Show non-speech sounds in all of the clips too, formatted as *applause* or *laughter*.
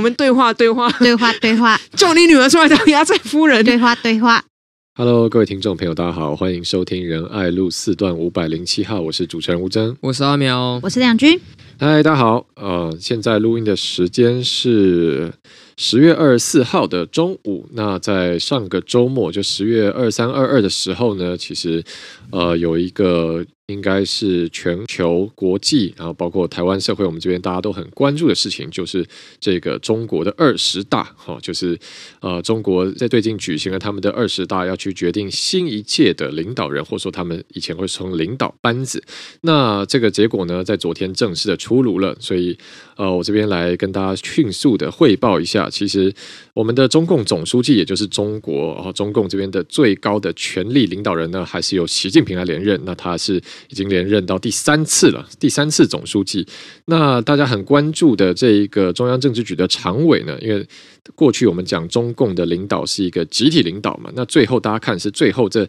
我们对话对话对话对话，*laughs* 叫你女儿出来当压寨夫人。对话对话。Hello，各位听众朋友，大家好，欢迎收听仁爱路四段五百零七号，我是主持人吴峥，我是阿苗，我是亮军。嗨，大家好，呃，现在录音的时间是十月二十四号的中午。那在上个周末，就十月二三、二二的时候呢，其实呃有一个。应该是全球国际，然后包括台湾社会，我们这边大家都很关注的事情，就是这个中国的二十大，哈，就是呃，中国在最近举行了他们的二十大，要去决定新一届的领导人，或者说他们以前会从领导班子。那这个结果呢，在昨天正式的出炉了，所以呃，我这边来跟大家迅速的汇报一下，其实我们的中共总书记，也就是中国，然后中共这边的最高的权力领导人呢，还是由习近平来连任，那他是。已经连任到第三次了，第三次总书记。那大家很关注的这一个中央政治局的常委呢，因为过去我们讲中共的领导是一个集体领导嘛，那最后大家看是最后这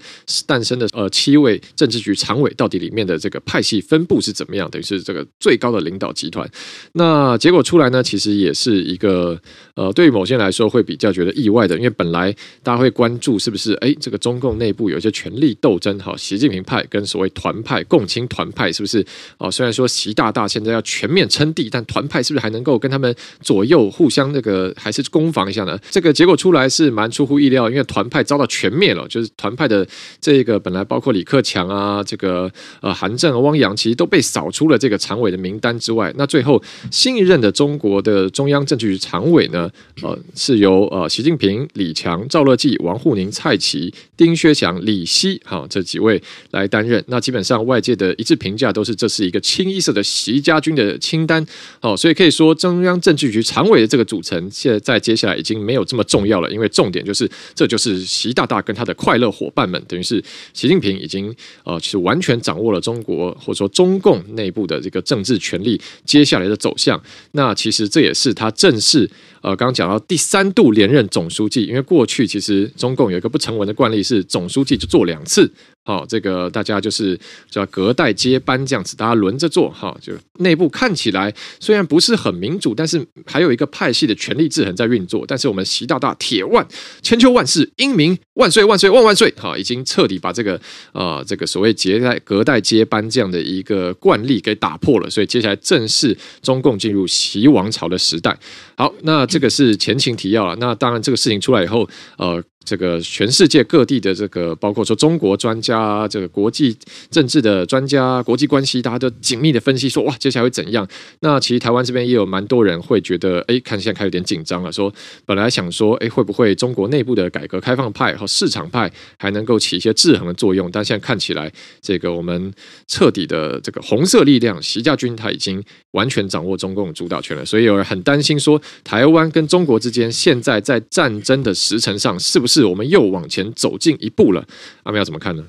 诞生的呃七位政治局常委到底里面的这个派系分布是怎么样？等于是这个最高的领导集团。那结果出来呢，其实也是一个呃，对于某些人来说会比较觉得意外的，因为本来大家会关注是不是哎这个中共内部有一些权力斗争，好，习近平派跟所谓团派。共青团派是不是哦？虽然说习大大现在要全面称帝，但团派是不是还能够跟他们左右互相那个还是攻防一下呢？这个结果出来是蛮出乎意料，因为团派遭到全灭了，就是团派的这个本来包括李克强啊，这个呃韩正、汪洋，其实都被扫出了这个常委的名单之外。那最后新一任的中国的中央政治局常委呢，呃，是由呃习近平、李强、赵乐际、王沪宁、蔡奇、丁薛祥、李希哈这几位来担任。那基本上。外界的一致评价都是这是一个清一色的习家军的清单，哦，所以可以说中央政治局常委的这个组成，现在在接下来已经没有这么重要了，因为重点就是这就是习大大跟他的快乐伙伴们，等于是习近平已经呃，其实完全掌握了中国或者说中共内部的这个政治权力接下来的走向。那其实这也是他正式呃，刚刚讲到第三度连任总书记，因为过去其实中共有一个不成文的惯例是总书记就做两次。好，这个大家就是叫隔代接班这样子，大家轮着做哈。就内部看起来虽然不是很民主，但是还有一个派系的权力制衡在运作。但是我们习大大铁腕，千秋万世，英明万岁万岁万万岁！哈，已经彻底把这个、呃、这个所谓接代隔代接班这样的一个惯例给打破了。所以接下来正式中共进入习王朝的时代。好，那这个是前情提要了。那当然这个事情出来以后，呃。这个全世界各地的这个，包括说中国专家、这个国际政治的专家、国际关系，大家都紧密的分析说，哇，接下来会怎样？那其实台湾这边也有蛮多人会觉得，哎，看现在开始有点紧张了。说本来想说，哎，会不会中国内部的改革开放派和市场派还能够起一些制衡的作用？但现在看起来，这个我们彻底的这个红色力量习家军他已经完全掌握中共主导权了。所以有人很担心说，台湾跟中国之间现在在战争的时程上是不是？是我们又往前走近一步了，阿苗怎么看呢？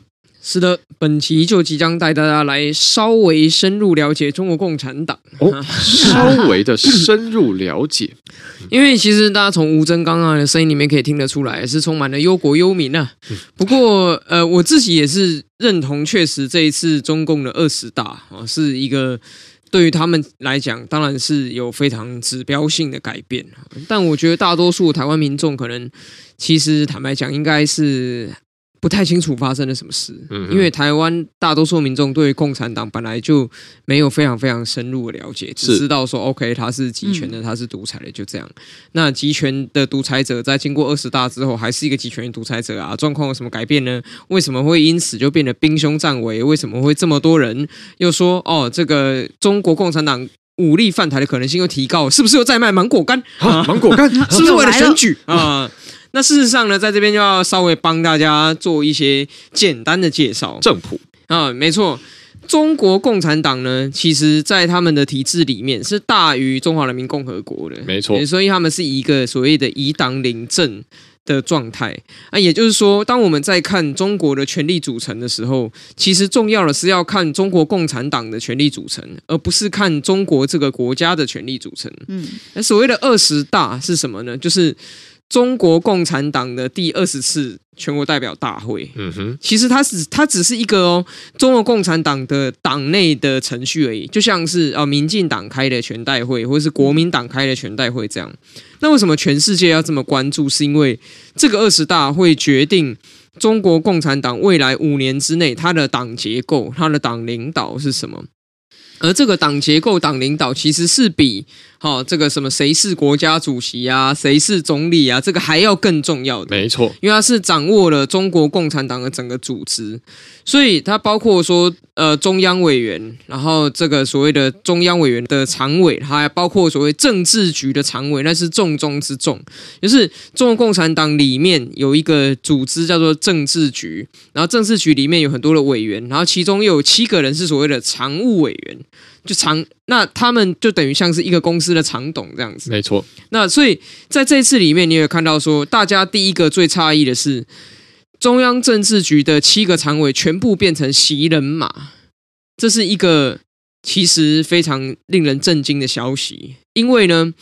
是的，本期就即将带大家来稍微深入了解中国共产党哦，稍微的深入了解，*laughs* 因为其实大家从吴峥刚刚的声音里面可以听得出来，是充满了忧国忧民啊。不过，呃，我自己也是认同，确实这一次中共的二十大啊，是一个。对于他们来讲，当然是有非常指标性的改变，但我觉得大多数台湾民众可能，其实坦白讲，应该是。不太清楚发生了什么事，因为台湾大多数民众对共产党本来就没有非常非常深入的了解，只知道说 OK，他是集权的，他是独裁的，就这样。那集权的独裁者在经过二十大之后，还是一个集权独裁者啊？状况有什么改变呢？为什么会因此就变得兵凶战危？为什么会这么多人又说哦，这个中国共产党武力犯台的可能性又提高？是不是又在卖芒果干？啊，芒果干 *laughs* 是不是为了选举啊？那事实上呢，在这边就要稍微帮大家做一些简单的介绍。政谱啊，没错，中国共产党呢，其实在他们的体制里面是大于中华人民共和国的，没错。所以他们是一个所谓的以党领政的状态啊，也就是说，当我们在看中国的权力组成的时候，其实重要的是要看中国共产党的权力组成，而不是看中国这个国家的权力组成。嗯，那所谓的二十大是什么呢？就是。中国共产党的第二十次全国代表大会，嗯哼，其实它只它只是一个哦，中国共产党的党内的程序而已，就像是啊，民进党开的全代会，或者是国民党开的全代会这样。那为什么全世界要这么关注？是因为这个二十大会决定中国共产党未来五年之内它的党结构、它的党领导是什么？而这个党结构、党领导其实是比哈、哦、这个什么谁是国家主席啊、谁是总理啊，这个还要更重要的。没错，因为他是掌握了中国共产党的整个组织，所以他包括说呃中央委员，然后这个所谓的中央委员的常委，它还包括所谓政治局的常委，那是重中之重。就是中国共产党里面有一个组织叫做政治局，然后政治局里面有很多的委员，然后其中又有七个人是所谓的常务委员。就常，那他们就等于像是一个公司的常董这样子，没错。那所以在这次里面，你也看到说，大家第一个最诧异的是，中央政治局的七个常委全部变成袭人马，这是一个其实非常令人震惊的消息。因为呢，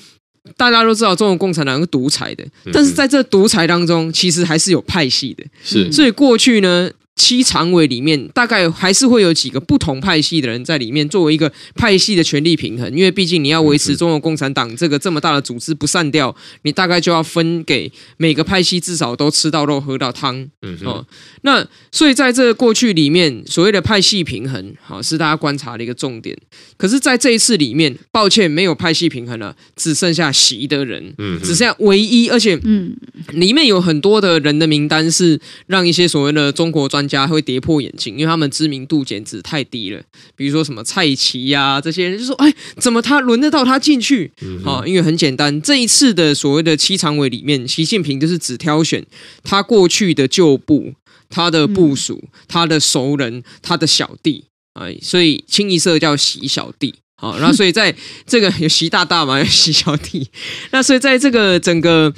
大家都知道中国共产党是独裁的，但是在这独裁当中，其实还是有派系的。是，所以过去呢。七常委里面，大概还是会有几个不同派系的人在里面，作为一个派系的权力平衡。因为毕竟你要维持中国共产党这个这么大的组织不散掉，你大概就要分给每个派系至少都吃到肉、喝到汤。嗯，哦，那所以在这个过去里面，所谓的派系平衡，好是大家观察的一个重点。可是，在这一次里面，抱歉，没有派系平衡了，只剩下习的人，嗯，只剩下唯一，而且，嗯，里面有很多的人的名单是让一些所谓的中国专家会跌破眼镜，因为他们知名度简直太低了。比如说什么蔡奇呀、啊，这些人就说：“哎，怎么他轮得到他进去？”啊、嗯，因为很简单，这一次的所谓的七常委里面，习近平就是只挑选他过去的旧部、他的部属、他的熟人、他的小弟，哎，所以清一色叫习小弟。好，那所以在这个 *laughs* 有习大大嘛，有习小弟，那所以在这个整个。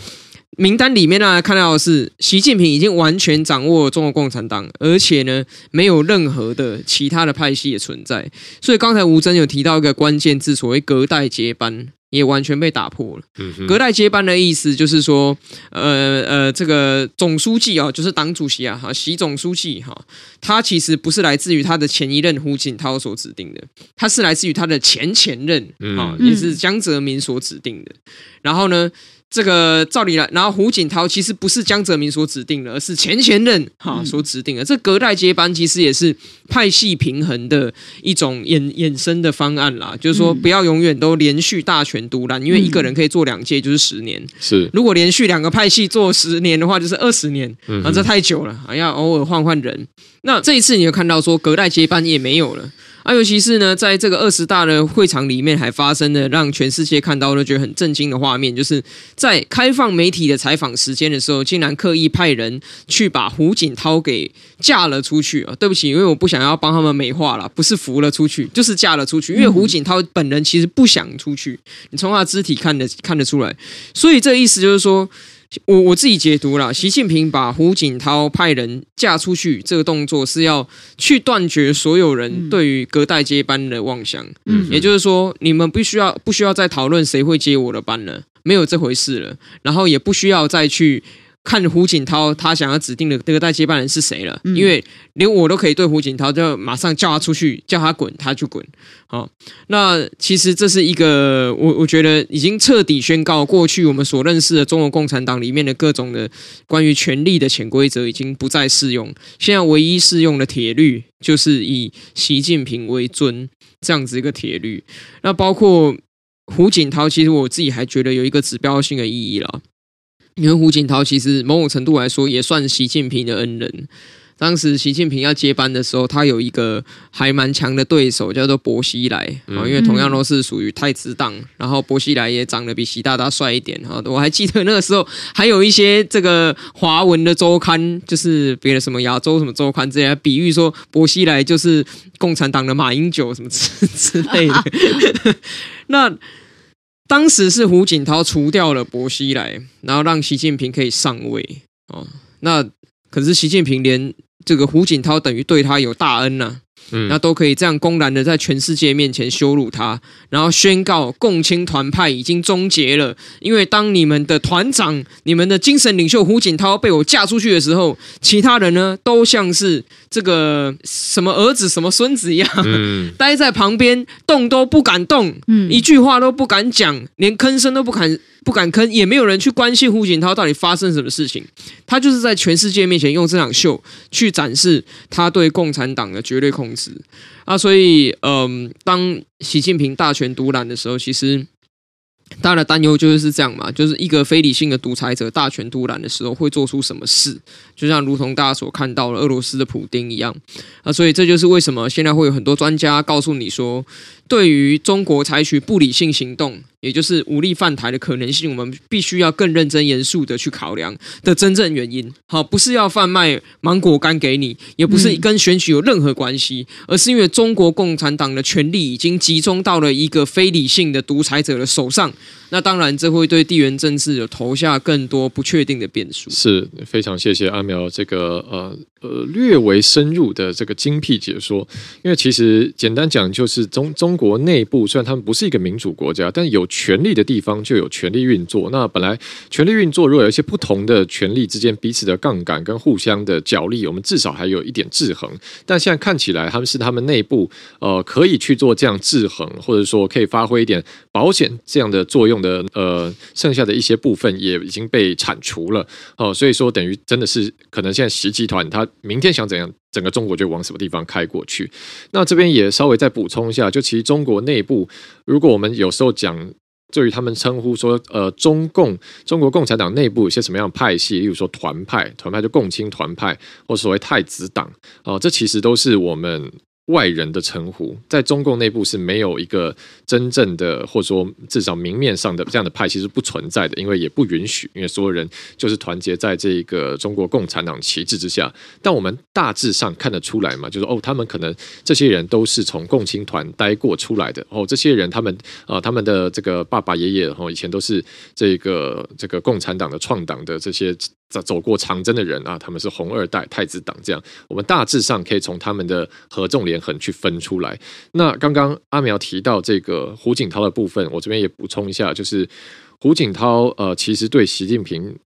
名单里面呢，看到的是习近平已经完全掌握了中国共产党，而且呢，没有任何的其他的派系的存在。所以刚才吴征有提到一个关键字，所谓隔代接班，也完全被打破了。隔代接班的意思就是说，呃呃，这个总书记啊，就是党主席啊，哈，习总书记哈，他其实不是来自于他的前一任胡锦涛所指定的，他是来自于他的前前任啊，也是江泽民所指定的。然后呢，这个照理来，然后胡锦涛其实不是江泽民所指定的，而是前前任哈所指定的。这隔代接班其实也是派系平衡的一种衍衍生的方案啦，就是说不要永远都连续大权独揽，因为一个人可以做两届就是十年，是如果连续两个派系做十年的话，就是二十年，啊，这太久了，还要偶尔换换人。那这一次你就看到说隔代接班也没有了。啊，尤其是呢，在这个二十大的会场里面，还发生了让全世界看到都觉得很震惊的画面，就是在开放媒体的采访时间的时候，竟然刻意派人去把胡锦涛给架了出去啊！对不起，因为我不想要帮他们美化了，不是扶了出去，就是架了出去。因为胡锦涛本人其实不想出去，你从他肢体看得看得出来，所以这意思就是说。我我自己解读了，习近平把胡锦涛派人嫁出去这个动作，是要去断绝所有人对于隔代接班的妄想。嗯，也就是说，你们不需要不需要再讨论谁会接我的班了，没有这回事了。然后也不需要再去。看胡锦涛，他想要指定的这个代接班人是谁了？因为连我都可以对胡锦涛就马上叫他出去，叫他滚，他就滚。好，那其实这是一个我我觉得已经彻底宣告，过去我们所认识的中国共产党里面的各种的关于权力的潜规则已经不再适用。现在唯一适用的铁律就是以习近平为尊这样子一个铁律。那包括胡锦涛，其实我自己还觉得有一个指标性的意义了。因为胡锦涛其实某种程度来说也算习近平的恩人。当时习近平要接班的时候，他有一个还蛮强的对手，叫做薄熙来啊。因为同样都是属于太子党，然后薄熙来也长得比习大大帅一点哈。我还记得那个时候还有一些这个华文的周刊，就是别的什么亚洲什么周刊这些，比喻说薄熙来就是共产党的马英九什么之之类的。*laughs* 那。当时是胡锦涛除掉了薄熙来，然后让习近平可以上位哦。那可是习近平连这个胡锦涛等于对他有大恩呐、嗯，那都可以这样公然的在全世界面前羞辱他，然后宣告共青团派已经终结了。因为当你们的团长、你们的精神领袖胡锦涛被我嫁出去的时候，其他人呢都像是这个什么儿子、什么孙子一样，嗯、*laughs* 待在旁边动都不敢动，嗯、一句话都不敢讲，连吭声都不敢。不敢吭，也没有人去关心胡锦涛到底发生什么事情。他就是在全世界面前用这场秀去展示他对共产党的绝对控制啊！所以，嗯、当习近平大权独揽的时候，其实大家的担忧就是是这样嘛，就是一个非理性的独裁者大权独揽的时候会做出什么事，就像如同大家所看到的俄罗斯的普丁一样啊！所以这就是为什么现在会有很多专家告诉你说，对于中国采取不理性行动。也就是武力犯台的可能性，我们必须要更认真严肃的去考量的真正原因。好，不是要贩卖芒果干给你，也不是跟选举有任何关系，而是因为中国共产党的权力已经集中到了一个非理性的独裁者的手上。那当然，这会对地缘政治有投下更多不确定的变数。是非常谢谢阿苗这个呃呃略微深入的这个精辟解说。因为其实简单讲，就是中中国内部虽然他们不是一个民主国家，但有权力的地方就有权力运作。那本来权力运作，如果有一些不同的权力之间彼此的杠杆跟互相的角力，我们至少还有一点制衡。但现在看起来，他们是他们内部呃可以去做这样制衡，或者说可以发挥一点保险这样的作用。的呃，剩下的一些部分也已经被铲除了哦，所以说等于真的是可能现在十集团他明天想怎样，整个中国就往什么地方开过去。那这边也稍微再补充一下，就其实中国内部，如果我们有时候讲，对于他们称呼说呃，中共中国共产党内部有些什么样的派系，例如说团派，团派就共青团派，或所谓太子党哦，这其实都是我们。外人的称呼，在中共内部是没有一个真正的，或者说至少明面上的这样的派系是不存在的，因为也不允许，因为所有人就是团结在这个中国共产党旗帜之下。但我们大致上看得出来嘛，就是哦，他们可能这些人都是从共青团待过出来的哦，这些人他们啊、他们的这个爸爸爷爷哦，以前都是这个这个共产党的创党的这些。走过长征的人啊，他们是红二代、太子党这样，我们大致上可以从他们的合纵连横去分出来。那刚刚阿苗提到这个胡锦涛的部分，我这边也补充一下，就是胡锦涛呃，其实对习近平，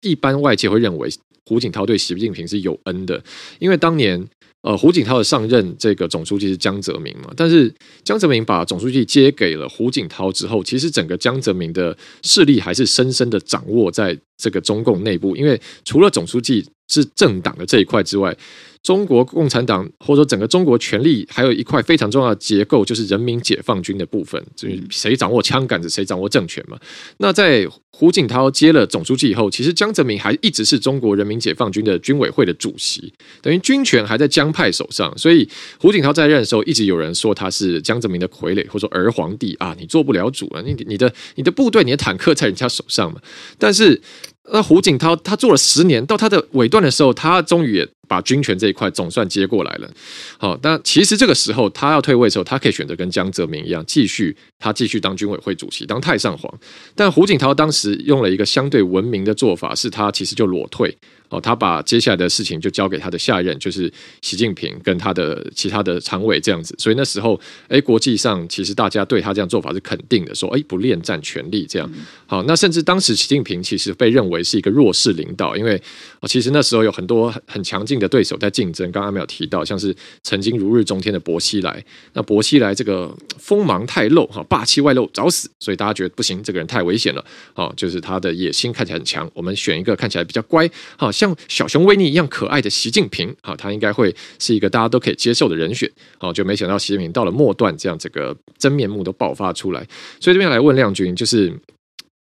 一般外界会认为胡锦涛对习近平是有恩的，因为当年。呃，胡锦涛的上任这个总书记是江泽民嘛，但是江泽民把总书记接给了胡锦涛之后，其实整个江泽民的势力还是深深的掌握在这个中共内部，因为除了总书记是政党的这一块之外。中国共产党或者说整个中国权力还有一块非常重要的结构，就是人民解放军的部分，就是谁掌握枪杆子，谁掌握政权嘛。那在胡锦涛接了总书记以后，其实江泽民还一直是中国人民解放军的军委会的主席，等于军权还在江派手上。所以胡锦涛在任的时候，一直有人说他是江泽民的傀儡，或者说儿皇帝啊，你做不了主啊，你你的你的部队、你的坦克在人家手上嘛。但是那胡锦涛他做了十年，到他的尾段的时候，他终于。把军权这一块总算接过来了，好，但其实这个时候他要退位的时候，他可以选择跟江泽民一样，继续他继续当军委会主席，当太上皇。但胡锦涛当时用了一个相对文明的做法，是他其实就裸退。哦，他把接下来的事情就交给他的下任，就是习近平跟他的其他的常委这样子。所以那时候，哎，国际上其实大家对他这样做法是肯定的，说，哎，不恋战权力这样。好，那甚至当时习近平其实被认为是一个弱势领导，因为其实那时候有很多很很强劲的对手在竞争。刚刚没有提到，像是曾经如日中天的薄熙来，那薄熙来这个锋芒太露，哈，霸气外露，找死。所以大家觉得不行，这个人太危险了。好，就是他的野心看起来很强，我们选一个看起来比较乖，好。像小熊维尼一样可爱的习近平啊，他应该会是一个大家都可以接受的人选。好，就没想到习近平到了末段，这样这个真面目都爆发出来。所以这边来问亮君，就是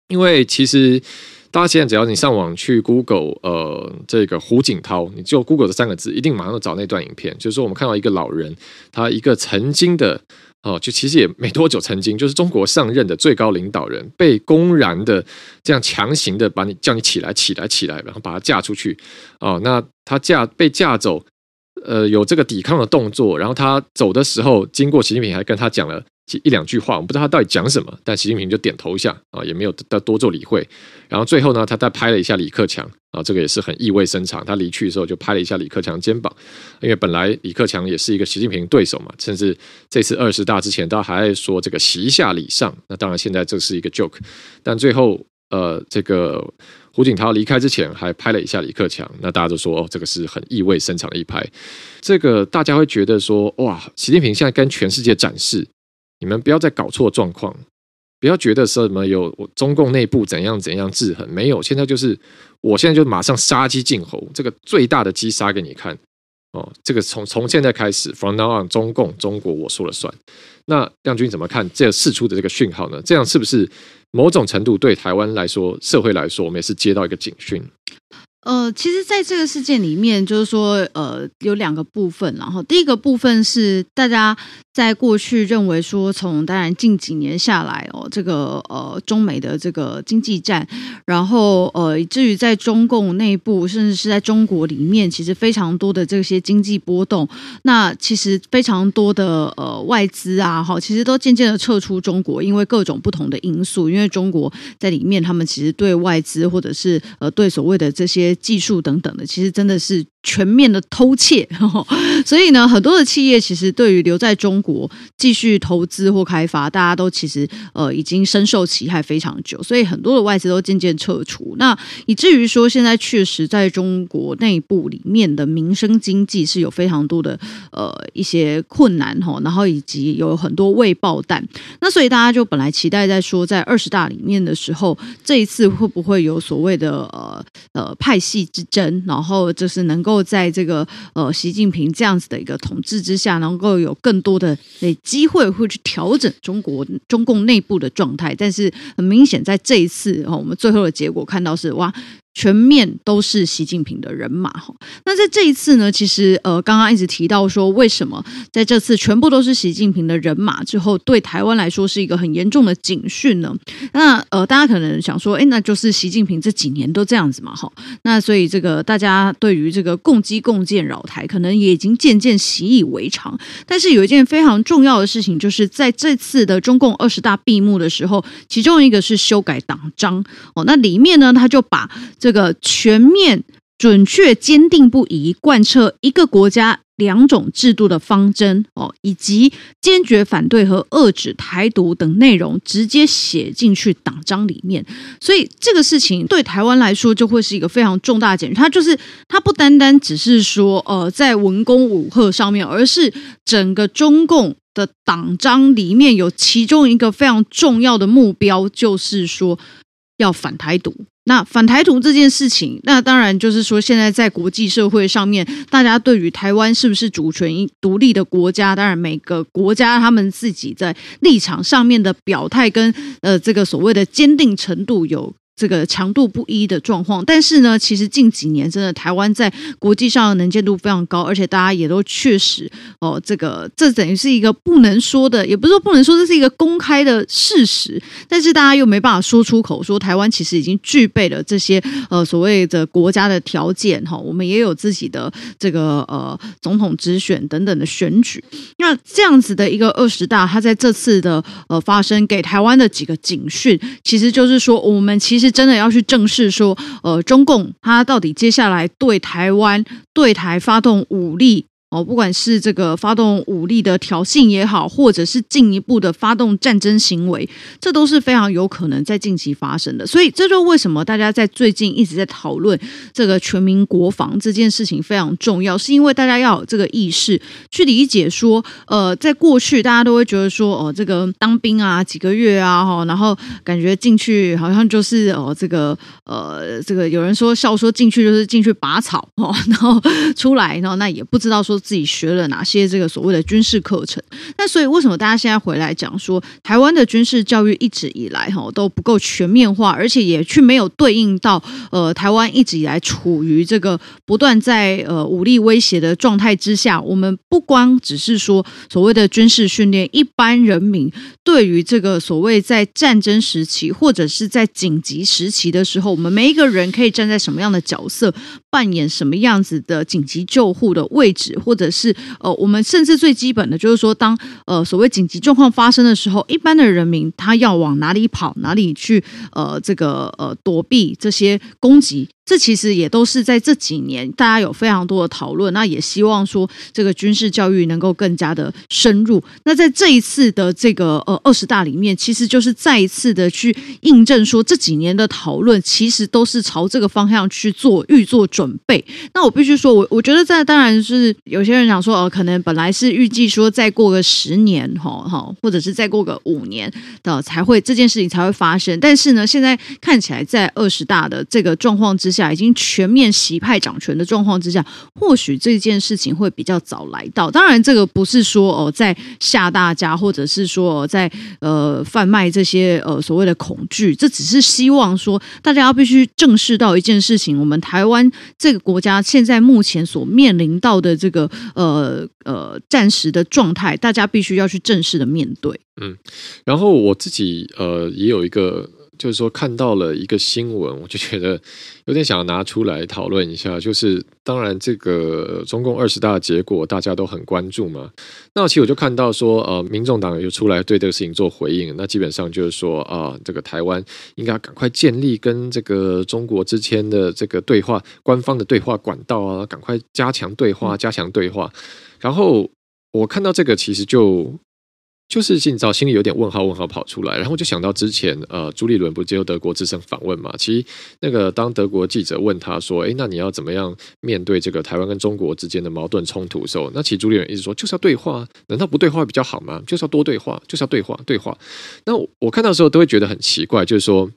因为其实大家现在只要你上网去 Google，呃，这个胡锦涛，你就 Google 这三个字，一定马上找那段影片。就是说，我们看到一个老人，他一个曾经的。哦，就其实也没多久，曾经就是中国上任的最高领导人，被公然的这样强行的把你叫你起来，起来，起来，然后把他嫁出去。哦，那他嫁被嫁走，呃，有这个抵抗的动作，然后他走的时候，经过习近平还跟他讲了一两句话，我们不知道他到底讲什么，但习近平就点头一下啊，也没有多多做理会。然后最后呢，他再拍了一下李克强啊，这个也是很意味深长。他离去的时候就拍了一下李克强肩膀，因为本来李克强也是一个习近平对手嘛，甚至这次二十大之前，他还说这个习下礼上。那当然现在这是一个 joke，但最后呃，这个胡锦涛离开之前还拍了一下李克强，那大家都说哦，这个是很意味深长的一拍。这个大家会觉得说哇，习近平现在跟全世界展示，你们不要再搞错状况。不要觉得什么有我中共内部怎样怎样制衡，没有，现在就是我现在就马上杀鸡儆猴，这个最大的鸡杀给你看哦。这个从从现在开始，from now on，中共中国我说了算。那亮君怎么看这释出的这个讯号呢？这样是不是某种程度对台湾来说，社会来说，我们也是接到一个警讯？呃，其实，在这个事件里面，就是说，呃，有两个部分。然后，第一个部分是大家在过去认为说，从当然近几年下来哦，这个呃中美的这个经济战，然后呃，以至于在中共内部，甚至是在中国里面，其实非常多的这些经济波动。那其实非常多的呃外资啊，哈，其实都渐渐的撤出中国，因为各种不同的因素。因为中国在里面，他们其实对外资或者是呃对所谓的这些。技术等等的，其实真的是。全面的偷窃，*laughs* 所以呢，很多的企业其实对于留在中国继续投资或开发，大家都其实呃已经深受其害非常久，所以很多的外资都渐渐撤出。那以至于说，现在确实在中国内部里面的民生经济是有非常多的呃一些困难哈，然后以及有很多未爆弹。那所以大家就本来期待在说，在二十大里面的时候，这一次会不会有所谓的呃呃派系之争，然后就是能够。够在这个呃习近平这样子的一个统治之下，能够有更多的诶机会会去调整中国中共内部的状态，但是很明显在这一次哦，我们最后的结果看到是哇。全面都是习近平的人马哈，那在这一次呢，其实呃，刚刚一直提到说，为什么在这次全部都是习近平的人马之后，对台湾来说是一个很严重的警讯呢？那呃，大家可能想说，哎，那就是习近平这几年都这样子嘛，哈，那所以这个大家对于这个共机共建扰台，可能也已经渐渐习以为常。但是有一件非常重要的事情，就是在这次的中共二十大闭幕的时候，其中一个是修改党章哦，那里面呢，他就把这个全面、准确、坚定不移贯彻一个国家两种制度的方针哦，以及坚决反对和遏制台独等内容，直接写进去党章里面。所以这个事情对台湾来说就会是一个非常重大的检验。它就是它不单单只是说呃在文攻武吓上面，而是整个中共的党章里面有其中一个非常重要的目标，就是说要反台独。那反台独这件事情，那当然就是说，现在在国际社会上面，大家对于台湾是不是主权独立的国家，当然每个国家他们自己在立场上面的表态跟呃这个所谓的坚定程度有。这个强度不一的状况，但是呢，其实近几年真的台湾在国际上的能见度非常高，而且大家也都确实哦，这个这等于是一个不能说的，也不是说不能说，这是一个公开的事实，但是大家又没办法说出口，说台湾其实已经具备了这些呃所谓的国家的条件哈，我们也有自己的这个呃总统直选等等的选举，那这样子的一个二十大，它在这次的呃发生给台湾的几个警讯，其实就是说我们其实。真的要去正视说，呃，中共他到底接下来对台湾、对台发动武力。哦，不管是这个发动武力的挑衅也好，或者是进一步的发动战争行为，这都是非常有可能在近期发生的。所以，这就为什么大家在最近一直在讨论这个全民国防这件事情非常重要，是因为大家要有这个意识去理解说，呃，在过去大家都会觉得说，哦、这个当兵啊，几个月啊，哈，然后感觉进去好像就是哦、这个呃，这个有人说笑说进去就是进去拔草哦，然后出来，然后那也不知道说。自己学了哪些这个所谓的军事课程？那所以为什么大家现在回来讲说台湾的军事教育一直以来哈都不够全面化，而且也去没有对应到呃台湾一直以来处于这个不断在呃武力威胁的状态之下？我们不光只是说所谓的军事训练，一般人民对于这个所谓在战争时期或者是在紧急时期的时候，我们每一个人可以站在什么样的角色，扮演什么样子的紧急救护的位置？或者是呃，我们甚至最基本的就是说，当呃所谓紧急状况发生的时候，一般的人民他要往哪里跑，哪里去呃这个呃躲避这些攻击。这其实也都是在这几年，大家有非常多的讨论。那也希望说，这个军事教育能够更加的深入。那在这一次的这个呃二十大里面，其实就是再一次的去印证说，这几年的讨论其实都是朝这个方向去做预做准备。那我必须说，我我觉得在当然是有些人想说，呃，可能本来是预计说再过个十年，哈哈，或者是再过个五年的才会这件事情才会发生。但是呢，现在看起来在二十大的这个状况之下。已经全面洗派掌权的状况之下，或许这件事情会比较早来到。当然，这个不是说哦，在吓大家，或者是说在呃贩卖这些呃所谓的恐惧，这只是希望说大家要必须正视到一件事情：我们台湾这个国家现在目前所面临到的这个呃呃暂时的状态，大家必须要去正式的面对。嗯，然后我自己呃也有一个。就是说，看到了一个新闻，我就觉得有点想要拿出来讨论一下。就是当然，这个中共二十大的结果大家都很关注嘛。那其实我就看到说，呃，民众党又出来对这个事情做回应。那基本上就是说，啊、呃，这个台湾应该赶快建立跟这个中国之间的这个对话，官方的对话管道啊，赶快加强对话，加强对话。然后我看到这个，其实就。就是今早心里有点问号，问号跑出来，然后就想到之前呃，朱立伦不接受德国之声访问嘛？其实那个当德国记者问他说：“诶，那你要怎么样面对这个台湾跟中国之间的矛盾冲突时候，那其实朱立伦一直说就是要对话，难道不对话比较好吗？就是要多对话，就是要对话，对话。那我看到时候都会觉得很奇怪，就是说，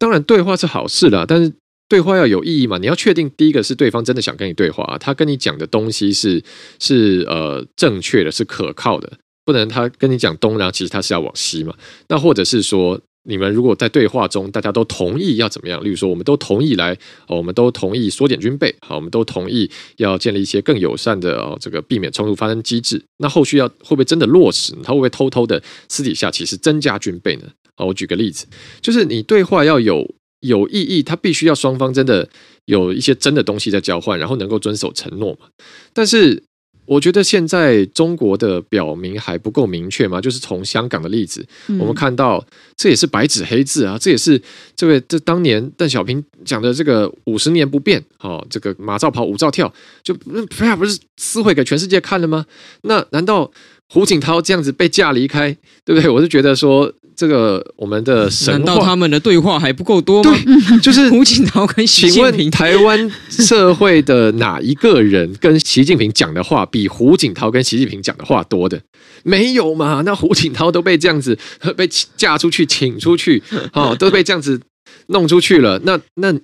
当然对话是好事啦，但是对话要有意义嘛？你要确定第一个是对方真的想跟你对话，他跟你讲的东西是是呃正确的，是可靠的。”不能他跟你讲东，然后其实他是要往西嘛？那或者是说，你们如果在对话中，大家都同意要怎么样？例如说，我们都同意来，我们都同意缩减军备，好，我们都同意要建立一些更友善的哦，这个避免冲突发生机制。那后续要会不会真的落实？他会不会偷偷的私底下其实增加军备呢？好，我举个例子，就是你对话要有有意义，他必须要双方真的有一些真的东西在交换，然后能够遵守承诺嘛。但是。我觉得现在中国的表明还不够明确嘛，就是从香港的例子，我们看到这也是白纸黑字啊，这也是这位这当年邓小平讲的这个五十年不变，哦，这个马照跑，舞照跳，就那不是撕毁给全世界看了吗？那难道胡锦涛这样子被架离开，对不对？我是觉得说。这个我们的神话，难道他们的对话还不够多吗？对，*laughs* 就是胡锦涛跟习近平。请问台湾社会的哪一个人跟习近平讲的话比胡锦涛跟习近平讲的话多的？没有嘛？那胡锦涛都被这样子被嫁出去，请出去，*laughs* 哦，都被这样子弄出去了。那那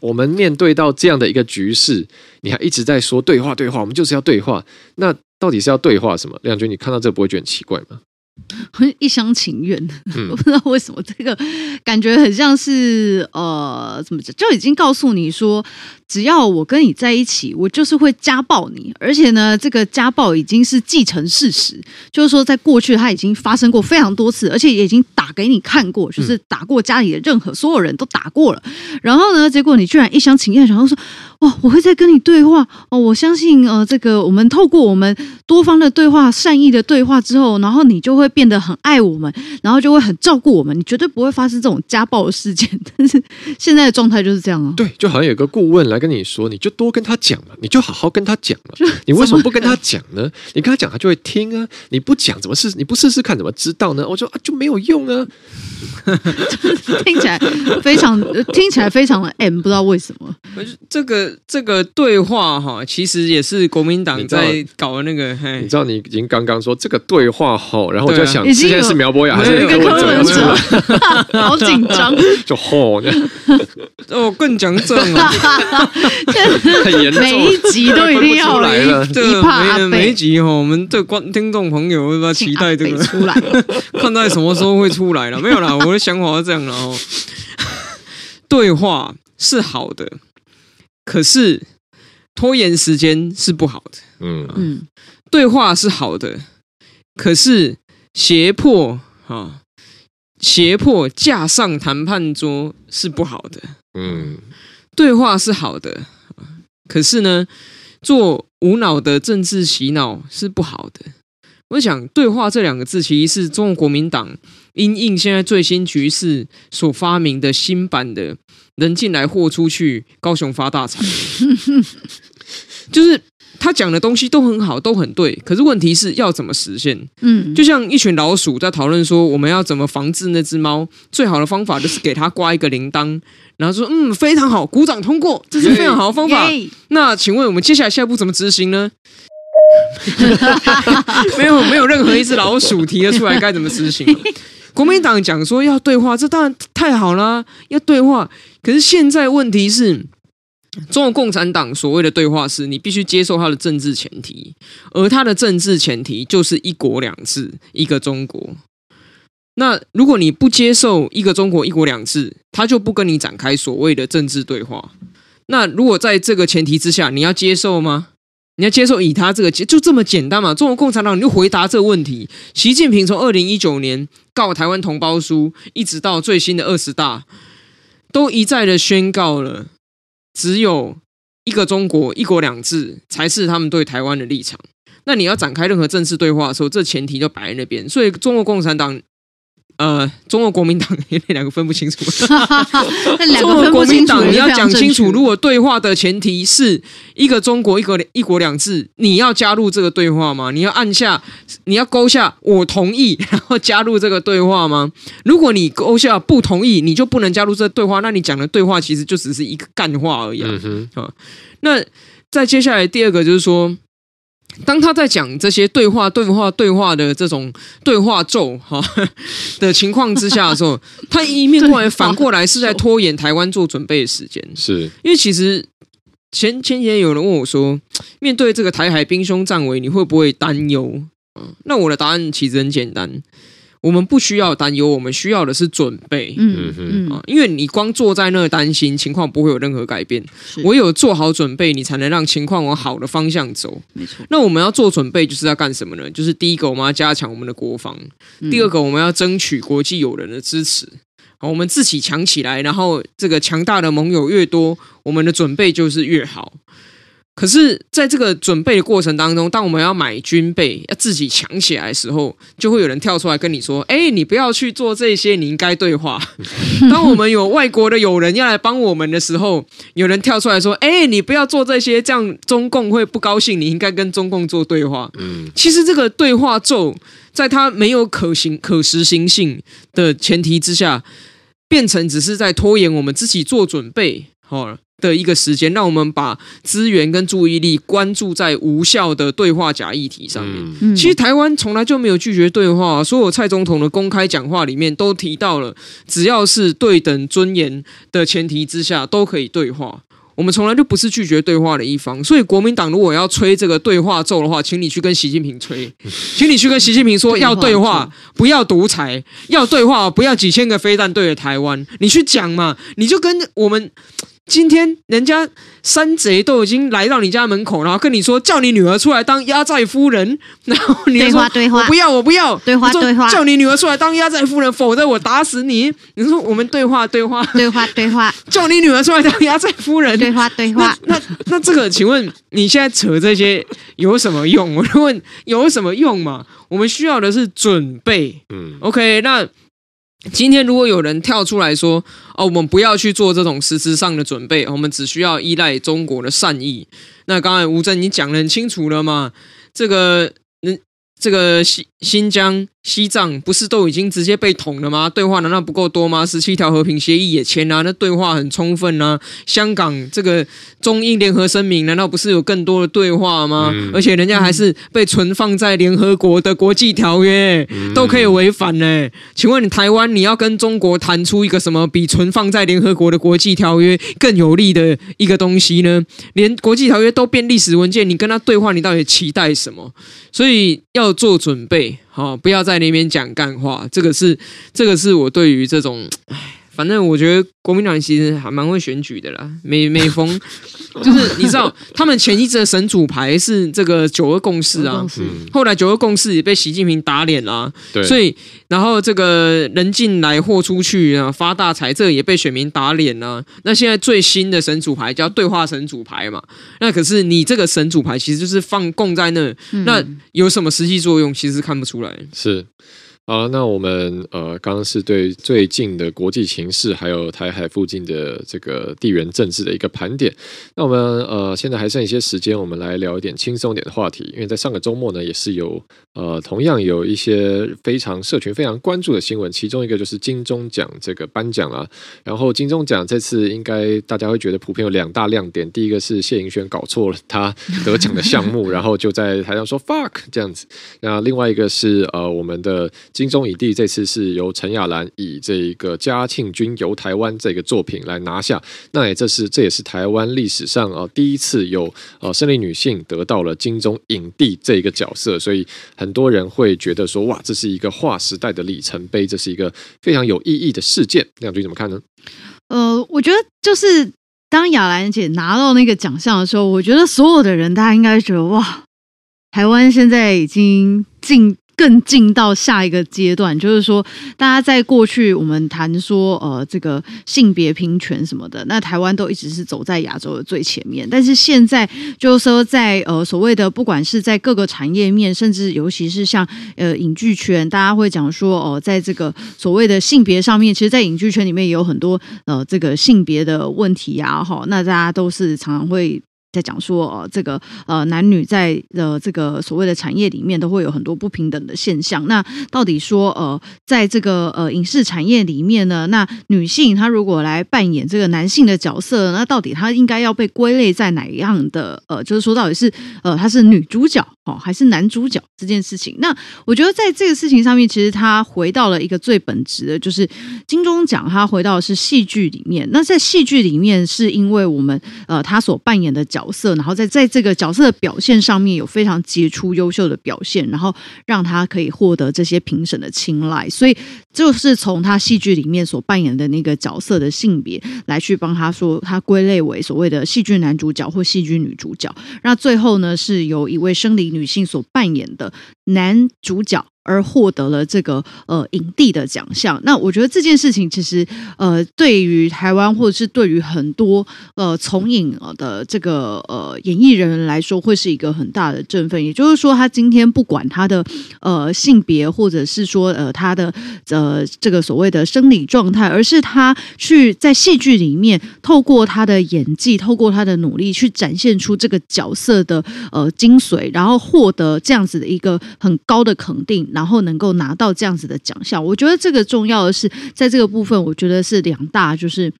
我们面对到这样的一个局势，你还一直在说对话对话，我们就是要对话。那到底是要对话什么？亮君，你看到这不会觉得很奇怪吗？很 *laughs* 一厢情愿，*laughs* 我不知道为什么这个感觉很像是呃，怎么讲，就已经告诉你说，只要我跟你在一起，我就是会家暴你，而且呢，这个家暴已经是既成事实，就是说在过去他已经发生过非常多次，而且也已经打给你看过，就是打过家里的任何所有人都打过了，然后呢，结果你居然一厢情愿，然后说。哦，我会再跟你对话哦。我相信，呃，这个我们透过我们多方的对话、善意的对话之后，然后你就会变得很爱我们，然后就会很照顾我们，你绝对不会发生这种家暴的事件。*laughs* 但是现在的状态就是这样啊。对，就好像有个顾问来跟你说，你就多跟他讲嘛，你就好好跟他讲嘛。你为什么不跟他讲呢？你跟他讲，他就会听啊。你不讲，怎么试？你不试试看，怎么知道呢？我说啊，就没有用啊。*laughs* 听起来非常，听起来非常的 M，不知道为什么。这个这个对话哈，其实也是国民党在搞的那个。你知道，你已经刚刚说这个对话哈，然后我就想，现在是苗博雅还是柯文哲？好 *laughs* 紧张，就吼哦，更讲正了，很严重，每一集都一定要来了，*laughs* 对，每每一集哈，我们对观听众朋友要期待这个出来？*laughs* 看在什么时候会出来了？没有啦，我的想法是这样的哦，对话是好的。可是拖延时间是不好的，嗯。嗯，对话是好的，可是胁迫哈，胁迫架上谈判桌是不好的，嗯，对话是好的，可是呢，做无脑的政治洗脑是不好的。我想，对话这两个字，其实是中国国民党因应现在最新局势所发明的新版的“人进来货出去，高雄发大财”。*laughs* 就是他讲的东西都很好，都很对，可是问题是要怎么实现？嗯，就像一群老鼠在讨论说，我们要怎么防治那只猫？最好的方法就是给它挂一个铃铛，然后说：“嗯，非常好，鼓掌通过，这是非常好的方法。*laughs* ”那请问我们接下来下一步怎么执行呢？*laughs* 没有，没有任何一只老鼠提得出来该怎么执行。国民党讲说要对话，这当然太好了，要对话。可是现在问题是，中国共产党所谓的对话是你必须接受他的政治前提，而他的政治前提就是一国两制，一个中国。那如果你不接受一个中国，一国两制，他就不跟你展开所谓的政治对话。那如果在这个前提之下，你要接受吗？你要接受以他这个就这么简单嘛？中国共产党你就回答这个问题。习近平从二零一九年告台湾同胞书，一直到最新的二十大，都一再的宣告了，只有一个中国、一国两制才是他们对台湾的立场。那你要展开任何正式对话的时候，这前提就摆在那边。所以中国共产党。呃，中国国民党那两个分不清楚。*laughs* 中国国民党，你要讲清楚，如果对话的前提是一个中国、一个一国两制，你要加入这个对话吗？你要按下，你要勾下我同意，*laughs* 然后加入这个对话吗？如果你勾下不同意，你就不能加入这个对话。那你讲的对话其实就只是一个干话而已。啊，那再接下来第二个就是说。当他在讲这些对话、对话、对话的这种对话咒哈 *laughs* 的情况之下的时候，*laughs* 他一面过来反过来是在拖延台湾做准备的时间。是因为其实前前几天有人问我说，面对这个台海兵凶战危，你会不会担忧？那我的答案其实很简单。我们不需要担忧，我们需要的是准备。嗯嗯啊，因为你光坐在那担心，情况不会有任何改变。唯有做好准备，你才能让情况往好的方向走。没错。那我们要做准备，就是要干什么呢？就是第一个，我们要加强我们的国防；嗯、第二个，我们要争取国际友人的支持。好，我们自己强起来，然后这个强大的盟友越多，我们的准备就是越好。可是，在这个准备的过程当中，当我们要买军备、要自己强起来的时候，就会有人跳出来跟你说：“哎，你不要去做这些，你应该对话。*laughs* ”当我们有外国的友人要来帮我们的时候，有人跳出来说：“哎，你不要做这些，这样中共会不高兴。你应该跟中共做对话。”嗯，其实这个对话咒，在它没有可行、可实行性的前提之下，变成只是在拖延我们自己做准备。好了。的一个时间，让我们把资源跟注意力关注在无效的对话假议题上面。嗯、其实台湾从来就没有拒绝对话，所有蔡总统的公开讲话里面都提到了，只要是对等尊严的前提之下，都可以对话。我们从来就不是拒绝对话的一方。所以国民党如果要吹这个对话咒的话，请你去跟习近平吹，请你去跟习近平说要对话，不要独裁，要对话，不要几千个飞弹对着台湾。你去讲嘛，你就跟我们。今天人家山贼都已经来到你家门口，然后跟你说叫你女儿出来当压寨夫人，然后你说我不要，我不要，对话对话，叫你女儿出来当压寨夫人，否则我打死你。你说我们对话对话对话对话，叫你女儿出来当压寨夫人，对话对话。那那，那这个，请问你现在扯这些有什么用？我就问有什么用嘛？我们需要的是准备。嗯，OK，那。今天如果有人跳出来说：“哦，我们不要去做这种实质上的准备，我们只需要依赖中国的善意。”那刚才吴正你讲的很清楚了嘛？这个，嗯，这个西新疆。西藏不是都已经直接被捅了吗？对话难道不够多吗？十七条和平协议也签了啊，那对话很充分啊。香港这个中英联合声明难道不是有更多的对话吗？嗯、而且人家还是被存放在联合国的国际条约，嗯、都可以违反呢。请问你台湾你要跟中国谈出一个什么比存放在联合国的国际条约更有利的一个东西呢？连国际条约都变历史文件，你跟他对话，你到底期待什么？所以要做准备。好，不要在那边讲干话。这个是，这个是我对于这种，唉，反正我觉得国民党其实还蛮会选举的啦。每每逢 *laughs* 就是你知道，他们前一阵神主牌是这个九二共识啊，后来九二共识也被习近平打脸啦。对，所以然后这个人进来货出去啊，发大财，这个也被选民打脸啊。那现在最新的神主牌叫对话神主牌嘛？那可是你这个神主牌其实就是放供在那，那有什么实际作用？其实看不出来。是。好，那我们呃，刚刚是对最近的国际形势，还有台海附近的这个地缘政治的一个盘点。那我们呃，现在还剩一些时间，我们来聊一点轻松点的话题。因为在上个周末呢，也是有呃，同样有一些非常社群非常关注的新闻，其中一个就是金钟奖这个颁奖啊。然后金钟奖这次应该大家会觉得普遍有两大亮点，第一个是谢盈萱搞错了他 *laughs* 得奖的项目，然后就在台上说 fuck 这样子。那另外一个是呃，我们的。金钟影帝这次是由陈亚兰以这一个《嘉庆君游台湾》这个作品来拿下，那也这是这也是台湾历史上啊第一次有呃胜利女性得到了金钟影帝这一个角色，所以很多人会觉得说哇，这是一个划时代的里程碑，这是一个非常有意义的事件。亮君怎么看呢？呃，我觉得就是当亚兰姐拿到那个奖项的时候，我觉得所有的人大家应该觉得哇，台湾现在已经进。更进到下一个阶段，就是说，大家在过去我们谈说，呃，这个性别平权什么的，那台湾都一直是走在亚洲的最前面。但是现在就是说在，呃所谓的不管是在各个产业面，甚至尤其是像呃影剧圈，大家会讲说，哦、在这个所谓的性别上面，其实，在影剧圈里面也有很多呃这个性别的问题啊，哈，那大家都是常常会。在讲说，呃，这个呃，男女在呃这个所谓的产业里面都会有很多不平等的现象。那到底说，呃，在这个呃影视产业里面呢，那女性她如果来扮演这个男性的角色，那到底她应该要被归类在哪样的？呃，就是说，到底是呃她是女主角哦，还是男主角这件事情？那我觉得在这个事情上面，其实他回到了一个最本质的，就是金钟奖，他回到的是戏剧里面。那在戏剧里面，是因为我们呃他所扮演的角。角色，然后在在这个角色的表现上面有非常杰出、优秀的表现，然后让他可以获得这些评审的青睐。所以就是从他戏剧里面所扮演的那个角色的性别来去帮他说，他归类为所谓的戏剧男主角或戏剧女主角。那最后呢，是由一位生理女性所扮演的男主角。而获得了这个呃影帝的奖项，那我觉得这件事情其实呃对于台湾或者是对于很多呃从影的这个呃演艺人员来说，会是一个很大的振奋。也就是说，他今天不管他的呃性别，或者是说呃他的呃这个所谓的生理状态，而是他去在戏剧里面透过他的演技，透过他的努力去展现出这个角色的呃精髓，然后获得这样子的一个很高的肯定。然后能够拿到这样子的奖项，我觉得这个重要的是，在这个部分，我觉得是两大，就是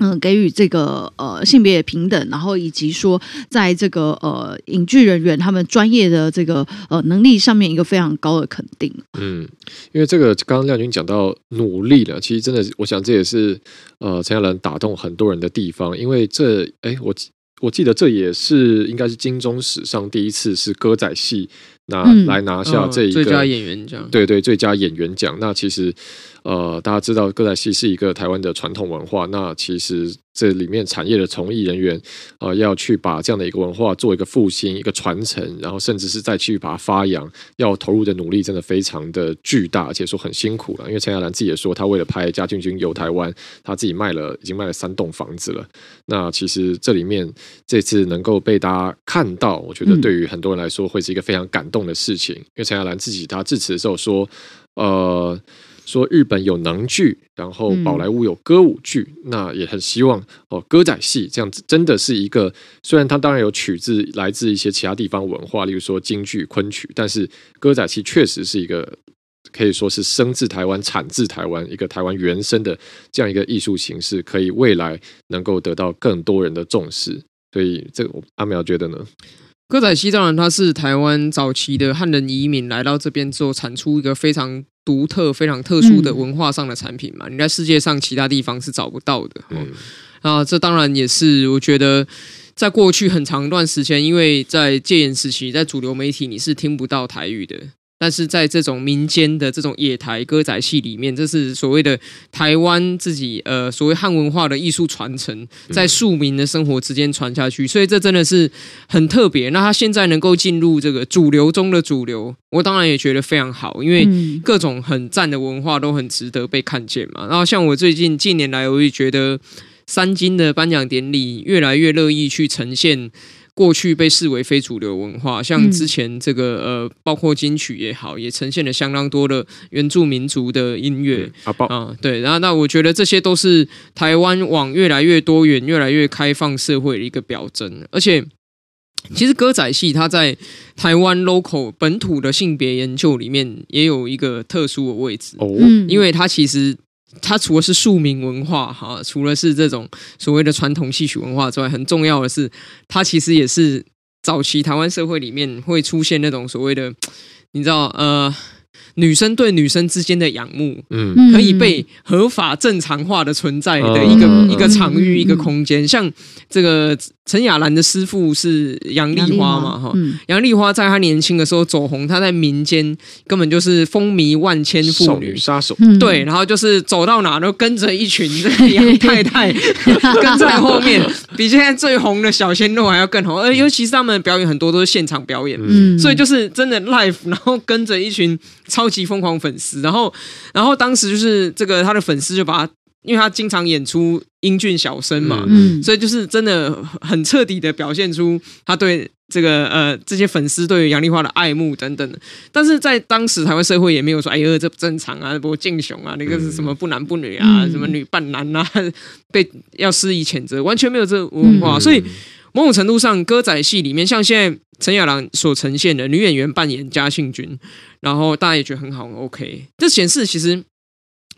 嗯，给予这个呃性别平等，然后以及说，在这个呃影剧人员他们专业的这个呃能力上面一个非常高的肯定。嗯，因为这个刚刚亮君讲到努力了，其实真的，我想这也是呃陈亚兰打动很多人的地方，因为这哎我我记得这也是应该是金钟史上第一次是歌仔戏。拿来拿下这一个、最佳演员奖，对对，最佳演员奖。那其实，呃，大家知道歌仔戏是一个台湾的传统文化，那其实。这里面产业的从艺人员，呃，要去把这样的一个文化做一个复兴、一个传承，然后甚至是再去把它发扬，要投入的努力真的非常的巨大，而且说很辛苦了。因为陈亚兰自己也说，他为了拍《嘉俊君游台湾》，他自己卖了，已经卖了三栋房子了。那其实这里面这次能够被大家看到，我觉得对于很多人来说会是一个非常感动的事情。因为陈亚兰自己他致辞的时候说，呃。说日本有能剧，然后宝莱坞有歌舞剧，嗯、那也很希望哦，歌仔戏这样子真的是一个，虽然它当然有取自来自一些其他地方文化，例如说京剧、昆曲，但是歌仔戏确实是一个可以说是生自台湾、产自台湾一个台湾原生的这样一个艺术形式，可以未来能够得到更多人的重视。所以这个阿苗觉得呢？歌仔戏当然它是台湾早期的汉人移民来到这边之后产出一个非常。独特、非常特殊的文化上的产品嘛，嗯、你在世界上其他地方是找不到的。嗯，啊，这当然也是我觉得，在过去很长一段时间，因为在戒严时期，在主流媒体你是听不到台语的。但是在这种民间的这种野台歌仔戏里面，这是所谓的台湾自己呃所谓汉文化的艺术传承，在庶民的生活之间传下去，所以这真的是很特别。那他现在能够进入这个主流中的主流，我当然也觉得非常好，因为各种很赞的文化都很值得被看见嘛。然后像我最近近年来，我也觉得三金的颁奖典礼越来越乐意去呈现。过去被视为非主流文化，像之前这个呃，包括金曲也好，也呈现了相当多的原住民族的音乐啊，对，然后那我觉得这些都是台湾往越来越多元、越来越开放社会的一个表征。而且，其实歌仔戏它在台湾 local 本土的性别研究里面也有一个特殊的位置哦，因为它其实。它除了是庶民文化哈，除了是这种所谓的传统戏曲文化之外，很重要的是，它其实也是早期台湾社会里面会出现那种所谓的，你知道呃。女生对女生之间的仰慕，嗯，可以被合法正常化的存在的一个、嗯、一个场域、嗯、一个空间。像这个陈雅兰的师傅是杨丽花嘛，哈，杨丽花在她年轻的时候走红，她在民间根本就是风靡万千妇女。杀手，对，然后就是走到哪都跟着一群这个杨太太 *laughs* 跟在后面，比现在最红的小鲜肉还要更红。而尤其是他们表演很多都是现场表演，嗯，所以就是真的 live，然后跟着一群超。超级疯狂粉丝，然后，然后当时就是这个他的粉丝就把他，因为他经常演出英俊小生嘛，嗯，所以就是真的很彻底的表现出他对这个呃这些粉丝对于杨丽花的爱慕等等。但是在当时台湾社会也没有说，哎呦这不正常啊，不敬雄啊，那个是什么不男不女啊，嗯、什么女扮男啊，*laughs* 被要施以谴责，完全没有这个文化，嗯、所以。某种程度上，歌仔戏里面，像现在陈雅兰所呈现的女演员扮演嘉庆君，然后大家也觉得很好，很 OK。这显示其实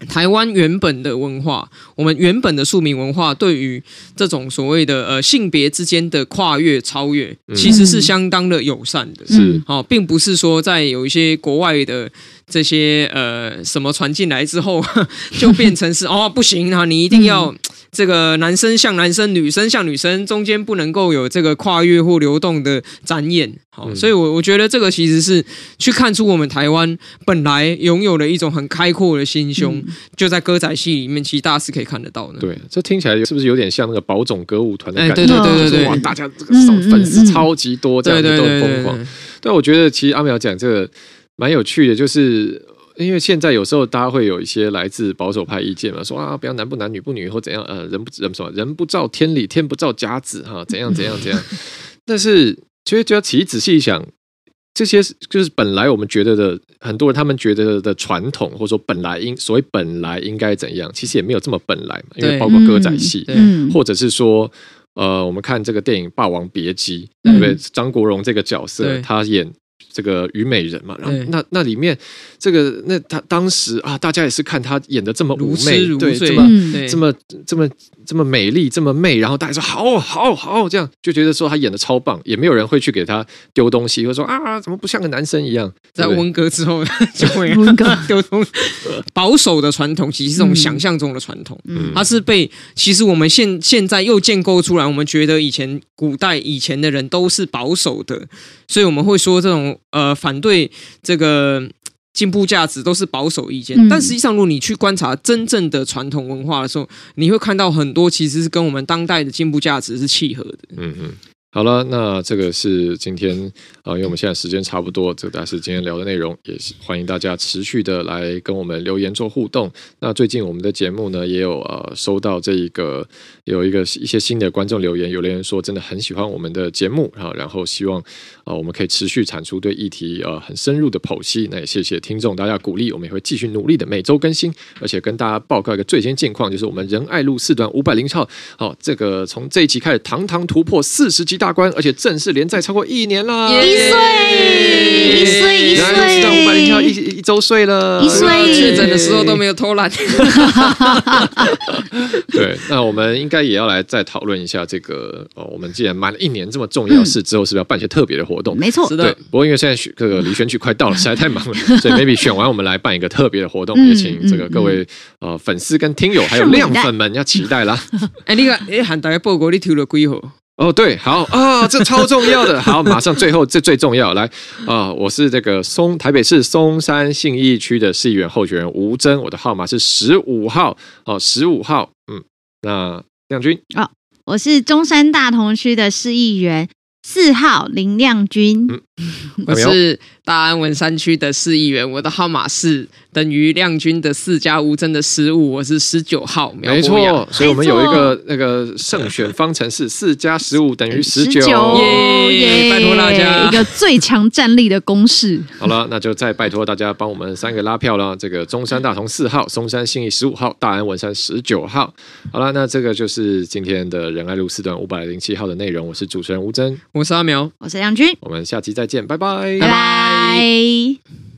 台湾原本的文化，我们原本的庶民文化，对于这种所谓的呃性别之间的跨越、超越，其实是相当的友善的。是，好，并不是说在有一些国外的这些呃什么传进来之后，*laughs* 就变成是哦不行啊，你一定要。这个男生像男生，女生像女生，中间不能够有这个跨越或流动的展演。好，嗯、所以，我我觉得这个其实是去看出我们台湾本来拥有的一种很开阔的心胸，嗯、就在歌仔戏里面，其实大家是可以看得到的。对，这听起来是不是有点像那个宝冢歌舞团的感觉？对对对对对，哇，大家这个粉丝超级多，这样子都很疯狂。但我觉得其实阿苗讲这个蛮有趣的，就是。因为现在有时候大家会有一些来自保守派意见嘛，说啊，不要男不男女不女或怎样，呃，人不人什么人不照天理，天不照甲子哈，怎样怎样怎样。但是其实就要其实仔细一想，这些就是本来我们觉得的很多人他们觉得的传统，或者说本来应所谓本来应该怎样，*laughs* 其实也没有这么本来嘛。因为包括歌仔戏，嗯、或者是说呃，我们看这个电影《霸王别姬》，对不对？张国荣这个角色他演。这个虞美人嘛，然后那那里面这个那他当时啊，大家也是看他演的这么妩媚，对，这么这么这么这么美丽，这么媚，然后大家说好好好，这样就觉得说他演的超棒，也没有人会去给他丢东西，或者说啊，怎么不像个男生一样？在文革之后就会 *laughs* 文革丢东西，保守的传统其实是这种想象中的传统，嗯，它是被其实我们现现在又建构出来，我们觉得以前古代以前的人都是保守的，所以我们会说这种。呃，反对这个进步价值都是保守意见，嗯、但实际上，如果你去观察真正的传统文化的时候，你会看到很多其实是跟我们当代的进步价值是契合的。嗯嗯。好了，那这个是今天啊、因为我们现在时间差不多，这个大是今天聊的内容，也是欢迎大家持续的来跟我们留言做互动。那最近我们的节目呢，也有呃收到这一个有一个一些新的观众留言，有的人说真的很喜欢我们的节目，啊然后希望啊、我们可以持续产出对议题呃很深入的剖析。那也谢谢听众大家鼓励，我们也会继续努力的每周更新，而且跟大家报告一个最新近况，就是我们仁爱路四段五百零号，好，这个从这一集开始堂堂突破四十集。大关，而且正式连载超过一年啦，一岁，一岁，一岁，五百零条一一周岁了，一岁确诊的时候都没有偷懒。*laughs* 对，那我们应该也要来再讨论一下这个哦。我们既然满了一年这么重要事之后，是不是要办些特别的活动？没错，是的。不过因为现在选这个离选举快到了，实在太忙了，*laughs* 所以 maybe 选完我们来办一个特别的活动，也请这个各位呃粉丝跟听友还有亮粉们要期待啦。哎，那个哎，喊大家报告你抽了几号？哦，对，好啊，这超重要的，好，马上最后这最重要，来啊，我是这个松台北市松山信义区的市议员候选人吴征，我的号码是十五号，哦，十五号，嗯，那亮君。啊、哦，我是中山大同区的市议员四号林亮君，嗯，*laughs* 我是大安文山区的市议员，我的号码是。等于亮君的四加吴真的十五，我是十九号。没错，所以我们有一个那个胜选方程式，四加十五等于十九。耶！拜托大家一个最强战力的公式。*laughs* 好了，那就再拜托大家帮我们三个拉票了。这个中山大同四号，松山信义十五号，大安文山十九号。好了，那这个就是今天的仁爱路四段五百零七号的内容。我是主持人吴真，我是阿苗，我是亮君。我们下期再见，拜拜，拜拜。